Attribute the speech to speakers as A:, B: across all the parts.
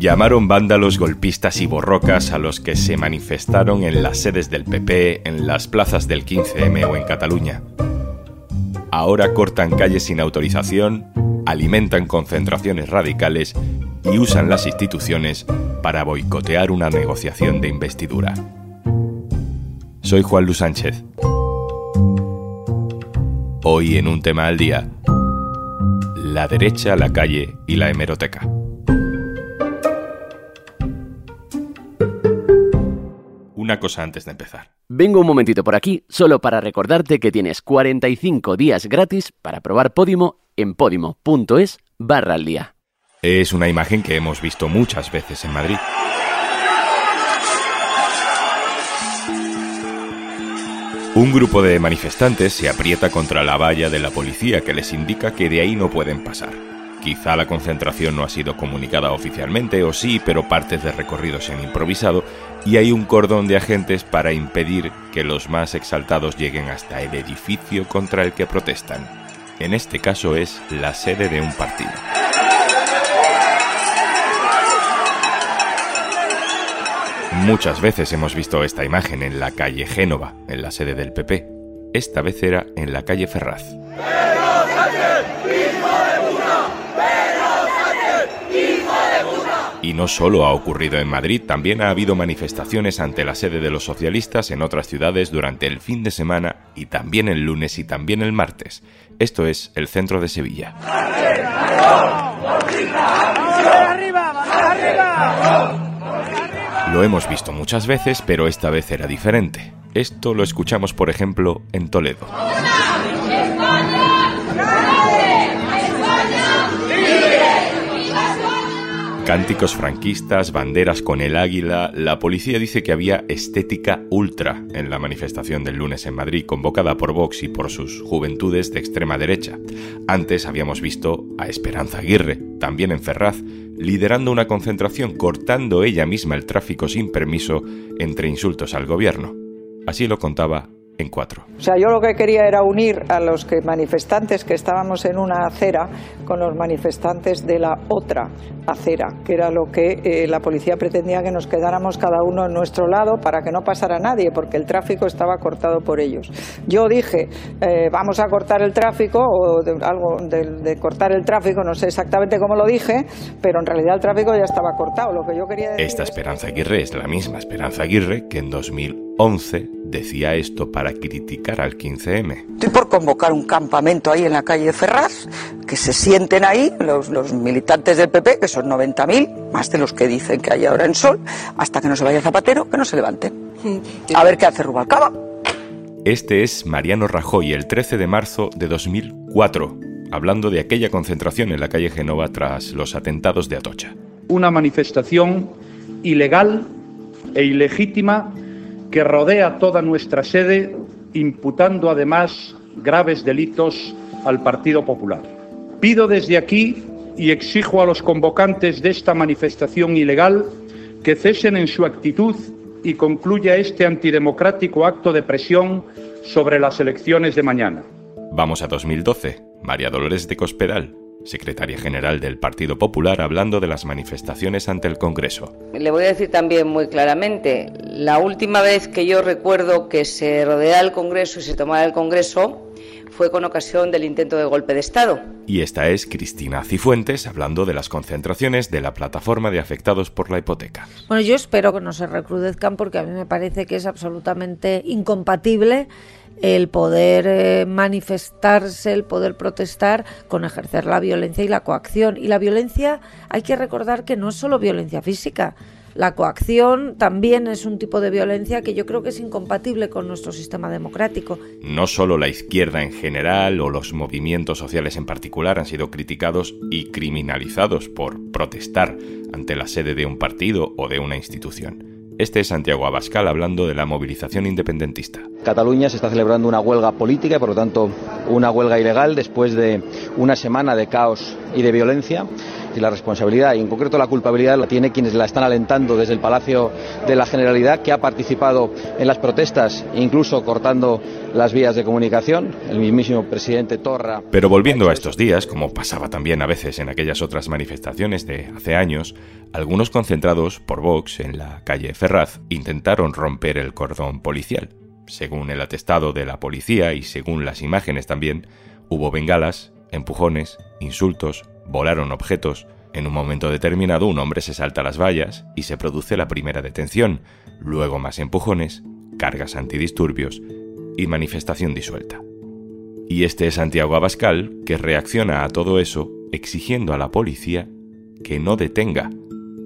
A: Llamaron vándalos, golpistas y borrocas a los que se manifestaron en las sedes del PP, en las plazas del 15M o en Cataluña. Ahora cortan calles sin autorización, alimentan concentraciones radicales y usan las instituciones para boicotear una negociación de investidura. Soy Juan Luis Sánchez. Hoy en un tema al día, la derecha, la calle y la hemeroteca. Una cosa antes de empezar.
B: Vengo un momentito por aquí solo para recordarte que tienes 45 días gratis para probar Podimo en podimo.es barra al día.
A: Es una imagen que hemos visto muchas veces en Madrid. Un grupo de manifestantes se aprieta contra la valla de la policía que les indica que de ahí no pueden pasar. Quizá la concentración no ha sido comunicada oficialmente o sí, pero partes de recorrido se han improvisado y hay un cordón de agentes para impedir que los más exaltados lleguen hasta el edificio contra el que protestan. En este caso es la sede de un partido. Muchas veces hemos visto esta imagen en la calle Génova, en la sede del PP. Esta vez era en la calle Ferraz. Y no solo ha ocurrido en Madrid, también ha habido manifestaciones ante la sede de los socialistas en otras ciudades durante el fin de semana y también el lunes y también el martes. Esto es el centro de Sevilla. Lo hemos visto muchas veces, pero esta vez era diferente. Esto lo escuchamos, por ejemplo, en Toledo. Cánticos franquistas, banderas con el águila. La policía dice que había estética ultra en la manifestación del lunes en Madrid, convocada por Vox y por sus juventudes de extrema derecha. Antes habíamos visto a Esperanza Aguirre, también en Ferraz, liderando una concentración cortando ella misma el tráfico sin permiso entre insultos al gobierno. Así lo contaba en cuatro.
C: O sea, yo lo que quería era unir a los que manifestantes que estábamos en una acera con los manifestantes de la otra acera, que era lo que eh, la policía pretendía que nos quedáramos cada uno en nuestro lado para que no pasara nadie, porque el tráfico estaba cortado por ellos. Yo dije, eh, vamos a cortar el tráfico, o algo de, cortar el tráfico, no sé exactamente cómo lo dije, pero en realidad el tráfico ya estaba cortado. Lo que yo quería
A: Esta Esperanza Aguirre es la misma Esperanza Aguirre que en 2011 decía esto para criticar al 15M.
C: Estoy por convocar un campamento ahí en la calle Ferraz, que se sienten ahí los, los militantes del PP, que son 90.000, más de los que dicen que hay ahora en Sol, hasta que no se vaya Zapatero, que no se levanten. A ver qué hace Rubalcaba.
A: Este es Mariano Rajoy el 13 de marzo de 2004, hablando de aquella concentración en la calle Genova tras los atentados de Atocha.
D: Una manifestación ilegal e ilegítima que rodea toda nuestra sede, imputando además graves delitos al Partido Popular. Pido desde aquí y exijo a los convocantes de esta manifestación ilegal que cesen en su actitud y concluya este antidemocrático acto de presión sobre las elecciones de mañana.
A: Vamos a 2012. María Dolores de Cospedal, secretaria general del Partido Popular, hablando de las manifestaciones ante el Congreso.
E: Le voy a decir también muy claramente, la última vez que yo recuerdo que se rodeara el Congreso y se tomara el Congreso fue con ocasión del intento de golpe de Estado.
A: Y esta es Cristina Cifuentes hablando de las concentraciones de la plataforma de afectados por la hipoteca.
F: Bueno, yo espero que no se recrudezcan porque a mí me parece que es absolutamente incompatible el poder eh, manifestarse, el poder protestar con ejercer la violencia y la coacción. Y la violencia hay que recordar que no es solo violencia física. La coacción también es un tipo de violencia que yo creo que es incompatible con nuestro sistema democrático.
A: No solo la izquierda en general o los movimientos sociales en particular han sido criticados y criminalizados por protestar ante la sede de un partido o de una institución. Este es Santiago Abascal hablando de la movilización independentista.
G: Cataluña se está celebrando una huelga política y por lo tanto una huelga ilegal después de una semana de caos y de violencia y la responsabilidad, y en concreto la culpabilidad, la tiene quienes la están alentando desde el Palacio de la Generalidad, que ha participado en las protestas, incluso cortando las vías de comunicación, el mismísimo presidente Torra.
A: Pero volviendo a estos días, como pasaba también a veces en aquellas otras manifestaciones de hace años, algunos concentrados por Vox en la calle Ferraz intentaron romper el cordón policial. Según el atestado de la policía y según las imágenes también, hubo bengalas, empujones, insultos, volaron objetos. En un momento determinado un hombre se salta las vallas y se produce la primera detención, luego más empujones, cargas antidisturbios y manifestación disuelta. Y este es Santiago Abascal que reacciona a todo eso exigiendo a la policía que no detenga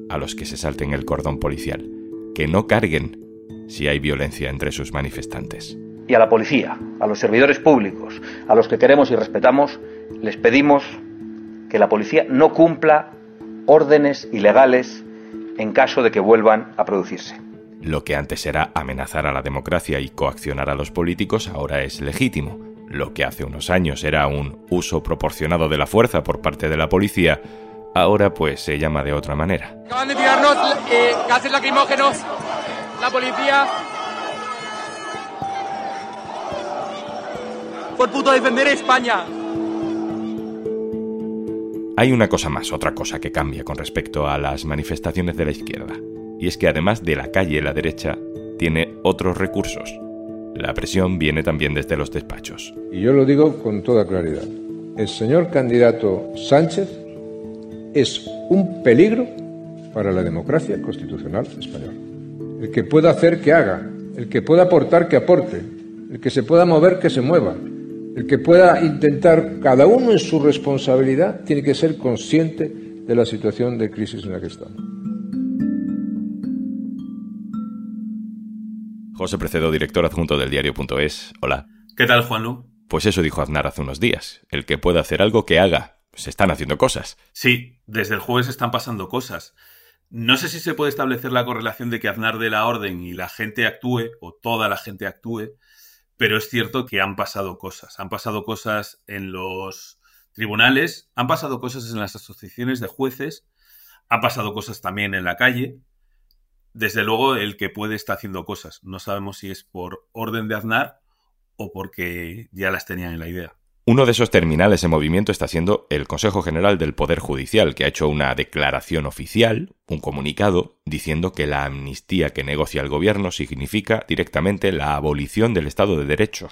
A: a los que se salten el cordón policial, que no carguen si hay violencia entre sus manifestantes.
H: Y a la policía, a los servidores públicos, a los que queremos y respetamos, les pedimos que la policía no cumpla órdenes ilegales en caso de que vuelvan a producirse.
A: Lo que antes era amenazar a la democracia y coaccionar a los políticos ahora es legítimo. Lo que hace unos años era un uso proporcionado de la fuerza por parte de la policía, ahora pues se llama de otra manera.
I: Acaban de tirarnos eh, gases lacrimógenos, la policía. Por puto defender España.
A: Hay una cosa más, otra cosa que cambia con respecto a las manifestaciones de la izquierda, y es que además de la calle, la derecha tiene otros recursos. La presión viene también desde los despachos.
J: Y yo lo digo con toda claridad. El señor candidato Sánchez es un peligro para la democracia constitucional española. El que pueda hacer que haga, el que pueda aportar que aporte, el que se pueda mover que se mueva, el que pueda intentar, cada uno en su responsabilidad, tiene que ser consciente de la situación de crisis en la que estamos.
A: José Precedo, director adjunto del diario.es. Hola.
K: ¿Qué tal, Juanlu?
A: Pues eso dijo Aznar hace unos días. El que pueda hacer algo, que haga. Se están haciendo cosas.
K: Sí, desde el jueves están pasando cosas. No sé si se puede establecer la correlación de que Aznar dé la orden y la gente actúe, o toda la gente actúe, pero es cierto que han pasado cosas. Han pasado cosas en los tribunales, han pasado cosas en las asociaciones de jueces, han pasado cosas también en la calle. Desde luego, el que puede está haciendo cosas. No sabemos si es por orden de Aznar o porque ya las tenían en la idea.
A: Uno de esos terminales en movimiento está siendo el Consejo General del Poder Judicial, que ha hecho una declaración oficial, un comunicado, diciendo que la amnistía que negocia el gobierno significa directamente la abolición del Estado de Derecho.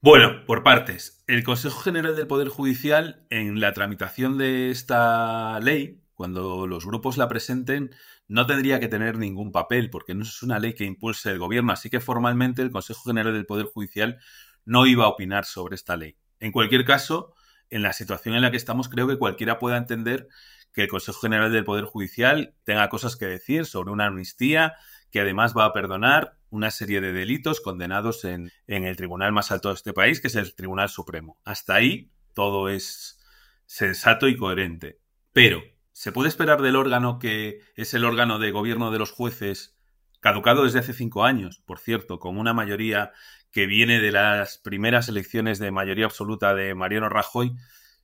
K: Bueno, por partes. El Consejo General del Poder Judicial, en la tramitación de esta ley, cuando los grupos la presenten, no tendría que tener ningún papel, porque no es una ley que impulse el gobierno, así que formalmente el Consejo General del Poder Judicial no iba a opinar sobre esta ley. En cualquier caso, en la situación en la que estamos, creo que cualquiera pueda entender que el Consejo General del Poder Judicial tenga cosas que decir sobre una amnistía que además va a perdonar una serie de delitos condenados en, en, el tribunal más alto de este país, que es el Tribunal Supremo. Hasta ahí todo es sensato y coherente. Pero, ¿se puede esperar del órgano que es el órgano de gobierno de los jueces, caducado desde hace cinco años, por cierto, con una mayoría que viene de las primeras elecciones de mayoría absoluta de Mariano Rajoy,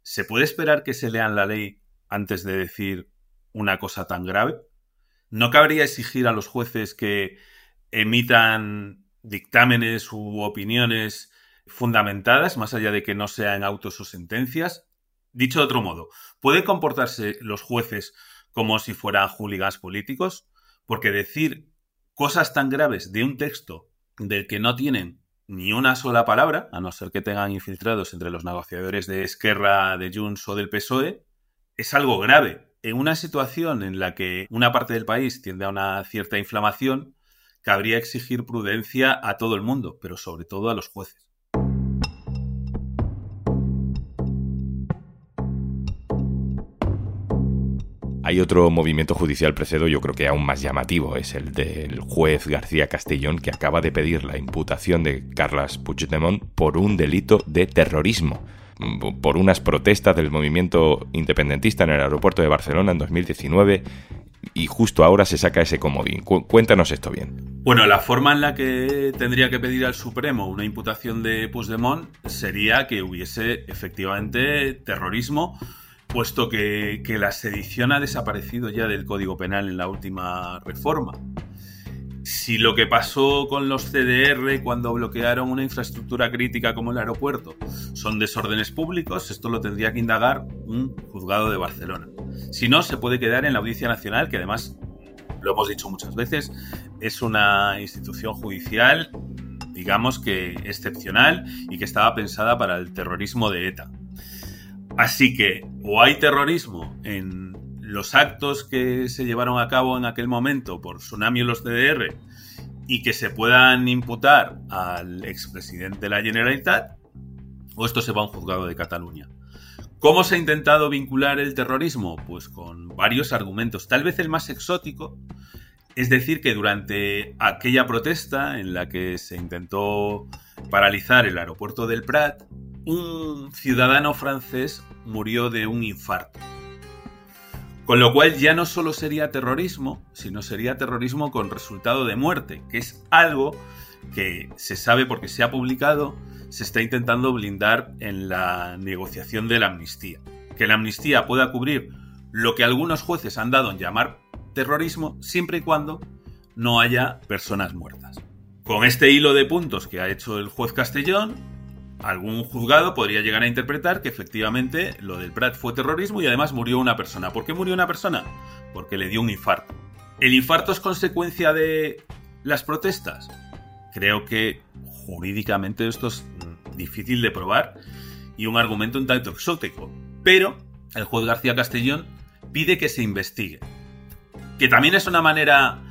K: ¿se puede esperar que se lean la ley antes de decir una cosa tan grave? ¿No cabría exigir a los jueces que emitan dictámenes u opiniones fundamentadas, más allá de que no sean autos o sentencias? Dicho de otro modo, ¿pueden comportarse los jueces como si fueran hooligans políticos? Porque decir cosas tan graves de un texto del que no tienen ni una sola palabra, a no ser que tengan infiltrados entre los negociadores de Esquerra, de Junts o del PSOE, es algo grave. En una situación en la que una parte del país tiende a una cierta inflamación, cabría exigir prudencia a todo el mundo, pero sobre todo a los jueces.
A: Hay otro movimiento judicial precedo, yo creo que aún más llamativo, es el del juez García Castellón, que acaba de pedir la imputación de Carles Puigdemont por un delito de terrorismo, por unas protestas del movimiento independentista en el aeropuerto de Barcelona en 2019, y justo ahora se saca ese comodín. Cuéntanos esto bien.
K: Bueno, la forma en la que tendría que pedir al Supremo una imputación de Puigdemont sería que hubiese efectivamente terrorismo puesto que, la sedición ha desaparecido ya del Código Penal en la última reforma si lo que pasó con los CDR cuando bloquearon una infraestructura crítica como el aeropuerto son desórdenes públicos, esto lo tendría que indagar un juzgado de Barcelona. Si no, se puede quedar en la Audiencia Nacional, que además, lo hemos dicho muchas veces, es una institución judicial, digamos que excepcional y que estaba pensada para el terrorismo de ETA. Así que o hay terrorismo en los actos que se llevaron a cabo en aquel momento por Tsunami y los CDR y que se puedan imputar al expresidente de la Generalitat, o esto se va a un juzgado de Cataluña. ¿Cómo se ha intentado vincular el terrorismo? Pues con varios argumentos. Tal vez el más exótico es decir que durante aquella protesta en la que se intentó paralizar el aeropuerto del Prat, un ciudadano francés murió de un infarto. Con lo cual ya no solo sería terrorismo, sino sería terrorismo con resultado de muerte, que es algo que se sabe porque se ha publicado, se está intentando blindar en la negociación de la amnistía. Que la amnistía pueda cubrir lo que algunos jueces han dado en llamar terrorismo, siempre y cuando no haya personas muertas. Con este hilo de puntos que ha hecho el juez Castellón, algún juzgado podría llegar a interpretar que efectivamente lo del Prat fue terrorismo y además murió una persona. ¿Por qué murió una persona? Porque le dio un infarto. ¿El infarto es consecuencia de las protestas? Creo que jurídicamente esto es difícil de probar y un argumento un tanto exótico. Pero el juez García Castellón pide que se investigue. Que también es una manera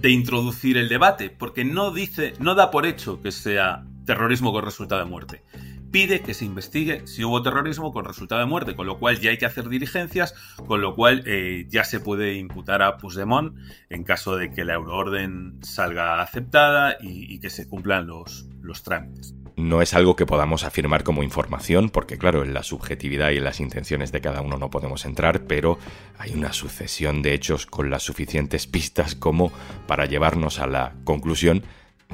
K: de introducir el debate, porque no dice, no da por hecho que sea terrorismo con resultado de muerte. Pide que se investigue si hubo terrorismo con resultado de muerte, con lo cual ya hay que hacer diligencias, con lo cual eh, ya se puede imputar a Puigdemont en caso de que la euroorden salga aceptada y, que se cumplan los, los trámites
A: no es algo que podamos afirmar como información, porque claro, en la subjetividad y en las intenciones de cada uno no podemos entrar, pero hay una sucesión de hechos con las suficientes pistas como para llevarnos a la conclusión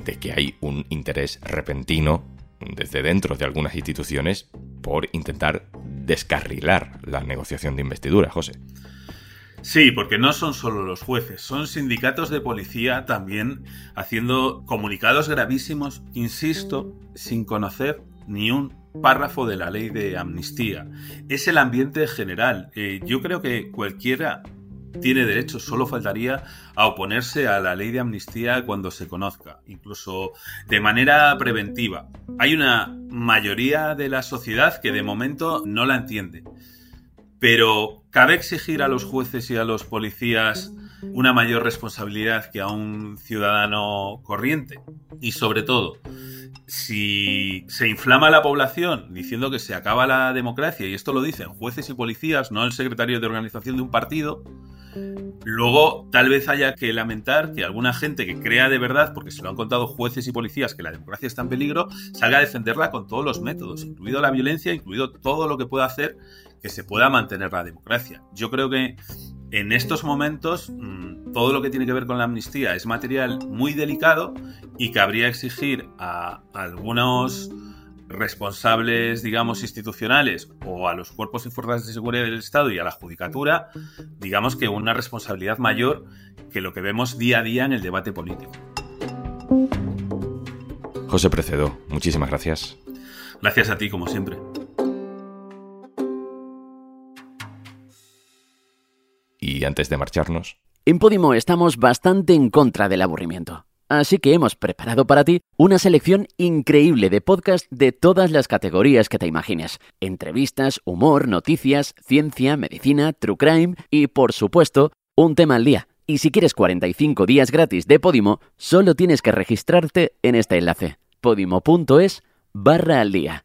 A: de que hay un interés repentino desde dentro de algunas instituciones por intentar descarrilar la negociación de investidura, José.
K: Sí, porque no son solo los jueces, son sindicatos de policía también haciendo comunicados gravísimos, insisto, sin conocer ni un párrafo de la ley de amnistía. Es el ambiente general. Eh, yo creo que cualquiera tiene derecho, solo faltaría a oponerse a la ley de amnistía cuando se conozca, incluso de manera preventiva. Hay una mayoría de la sociedad que de momento no la entiende. Pero cabe exigir a los jueces y a los policías una mayor responsabilidad que a un ciudadano corriente. Y sobre todo, si se inflama la población diciendo que se acaba la democracia, y esto lo dicen jueces y policías, no el secretario de organización de un partido, Luego, tal vez haya que lamentar que alguna gente que crea de verdad, porque se lo han contado jueces y policías, que la democracia está en peligro, salga a defenderla con todos los métodos, incluido la violencia, incluido todo lo que pueda hacer que se pueda mantener la democracia. Yo creo que en estos momentos mm, todo lo que tiene que ver con la amnistía es material muy delicado y cabría exigir a algunos responsables, digamos, institucionales o a los cuerpos y fuerzas de seguridad del Estado y a la judicatura, digamos que una responsabilidad mayor que lo que vemos día a día en el debate político.
A: José Precedo, muchísimas gracias.
K: Gracias a ti, como siempre.
A: Y antes de marcharnos...
B: En Podimo estamos bastante en contra del aburrimiento. Así que hemos preparado para ti una selección increíble de podcasts de todas las categorías que te imagines. Entrevistas, humor, noticias, ciencia, medicina, true crime y, por supuesto, un tema al día. Y si quieres 45 días gratis de Podimo, solo tienes que registrarte en este enlace, podimo.es barra al día.